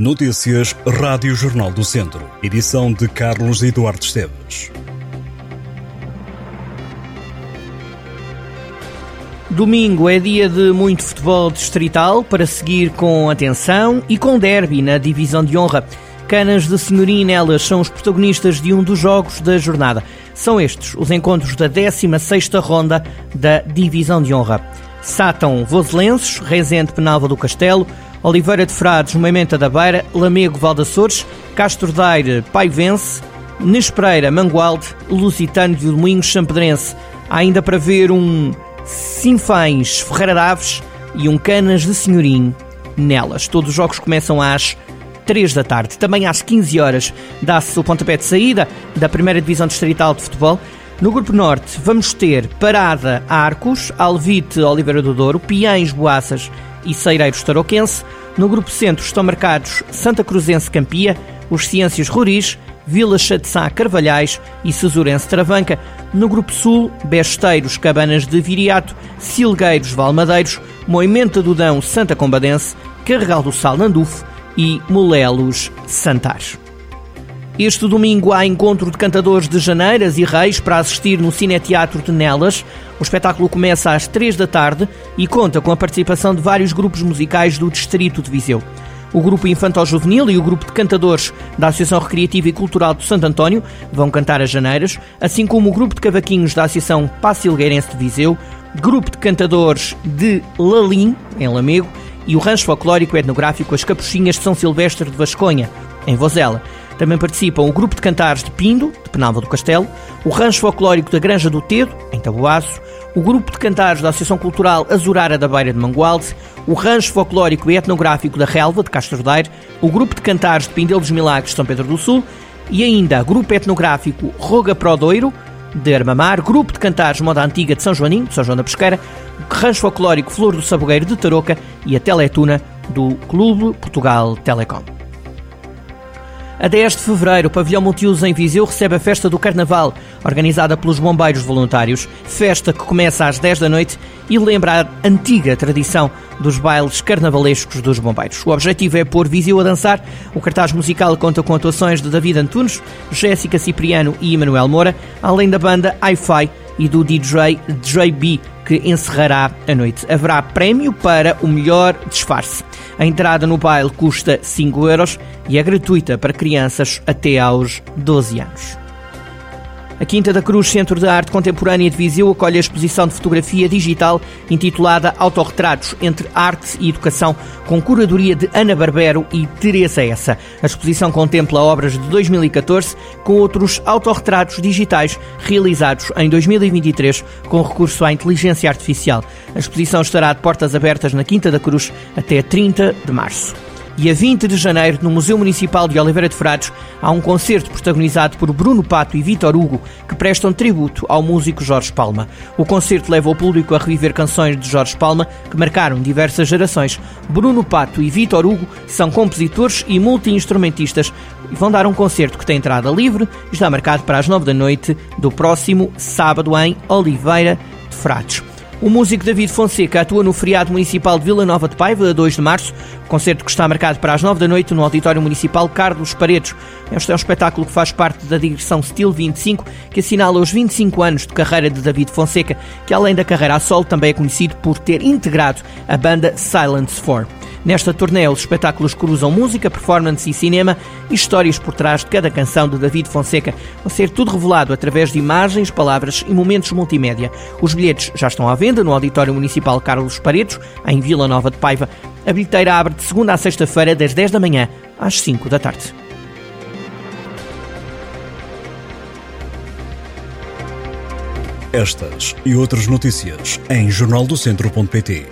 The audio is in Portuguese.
Notícias Rádio Jornal do Centro. Edição de Carlos Eduardo Esteves. Domingo é dia de muito futebol distrital para seguir com atenção e com derby na divisão de honra. Canas de Senhoria e Nelas são os protagonistas de um dos jogos da jornada. São estes os encontros da 16ª ronda da divisão de honra. Sátão Voselenses, Rezende Penalva do Castelo, Oliveira de Frades, Moimenta da Beira, Lamego Valdaçores, Castro Daire, Paivense, Nespereira, Mangualde, Lusitano de Sampedrense. Há ainda para ver um Sinfães, Ferreira Daves e um Canas de Senhorim nelas. Todos os jogos começam às 3 da tarde. Também às 15 horas dá-se o pontapé de saída da primeira divisão distrital de futebol. No Grupo Norte vamos ter Parada Arcos, Alvite Oliveira do Douro, Piães Boaças e Ceireiros Tarouquense. No Grupo Centro estão marcados Santa Cruzense Campia, os Ciências Ruris, Vila Chatzá Carvalhais e Cesurense Travanca. No Grupo Sul, Besteiros Cabanas de Viriato, Silgueiros Valmadeiros, Moimenta do Dão Santa Combadense, Carregal do Sal Nandufo e Molelos Santares. Este domingo há encontro de cantadores de Janeiras e Reis para assistir no Cineteatro de Nelas. O espetáculo começa às 3 da tarde e conta com a participação de vários grupos musicais do Distrito de Viseu. O grupo Infantil Juvenil e o grupo de cantadores da Associação Recreativa e Cultural de Santo António vão cantar as Janeiras, assim como o grupo de cavaquinhos da Associação Pacilgueirense de Viseu, grupo de cantadores de Lalim, em Lamego, e o rancho folclórico etnográfico As Capuchinhas de São Silvestre de Vasconha, em Vozela. Também participam o grupo de cantares de Pindo, de Penalva do Castelo, o rancho folclórico da Granja do Tedo, em Taboaço, o grupo de cantares da Associação Cultural Azurara da Beira de Mangualde, o rancho folclórico e etnográfico da Relva, de Castro Daire, o grupo de cantares de Pindel dos Milagres de São Pedro do Sul e ainda o grupo etnográfico Roga Prodoiro, de Armamar, grupo de cantares Moda Antiga de São Joaninho, de São João da Pesqueira, o rancho folclórico Flor do Sabogueiro de Tarouca e a Teletuna do Clube Portugal Telecom. A 10 de fevereiro, o Pavilhão Multiuso em Viseu recebe a festa do Carnaval, organizada pelos Bombeiros Voluntários. Festa que começa às 10 da noite e lembra a antiga tradição dos bailes carnavalescos dos bombeiros. O objetivo é pôr Viseu a dançar. O cartaz musical conta com atuações de David Antunes, Jéssica Cipriano e Emanuel Moura, além da banda Hi-Fi e do DJ JB, que encerrará a noite. Haverá prémio para o melhor disfarce. A entrada no baile custa 5 euros e é gratuita para crianças até aos 12 anos. A Quinta da Cruz Centro de Arte Contemporânea de Viseu acolhe a exposição de fotografia digital intitulada Autorretratos entre Arte e Educação, com curadoria de Ana Barbero e Teresa Essa. A exposição contempla obras de 2014 com outros autorretratos digitais realizados em 2023 com recurso à inteligência artificial. A exposição estará de portas abertas na Quinta da Cruz até 30 de março. E a 20 de janeiro, no Museu Municipal de Oliveira de Frades, há um concerto protagonizado por Bruno Pato e Vítor Hugo, que prestam tributo ao músico Jorge Palma. O concerto leva o público a reviver canções de Jorge Palma que marcaram diversas gerações. Bruno Pato e Vítor Hugo são compositores e multi-instrumentistas e vão dar um concerto que tem entrada livre e está marcado para as 9 da noite do próximo sábado em Oliveira de Frades. O músico David Fonseca atua no feriado municipal de Vila Nova de Paiva, a 2 de março, concerto que está marcado para as 9 da noite no Auditório Municipal Carlos Paredes. Este é um espetáculo que faz parte da digressão Steel 25, que assinala os 25 anos de carreira de David Fonseca, que além da carreira a solo também é conhecido por ter integrado a banda Silence 4. Nesta turnê, os espetáculos cruzam música, performance e cinema e histórias por trás de cada canção de David Fonseca. Vão ser tudo revelado através de imagens, palavras e momentos multimédia. Os bilhetes já estão à venda no Auditório Municipal Carlos Paredes, em Vila Nova de Paiva. A bilheteira abre de segunda a sexta-feira, das 10 da manhã às 5 da tarde. Estas e outras notícias em jornaldocentro.pt.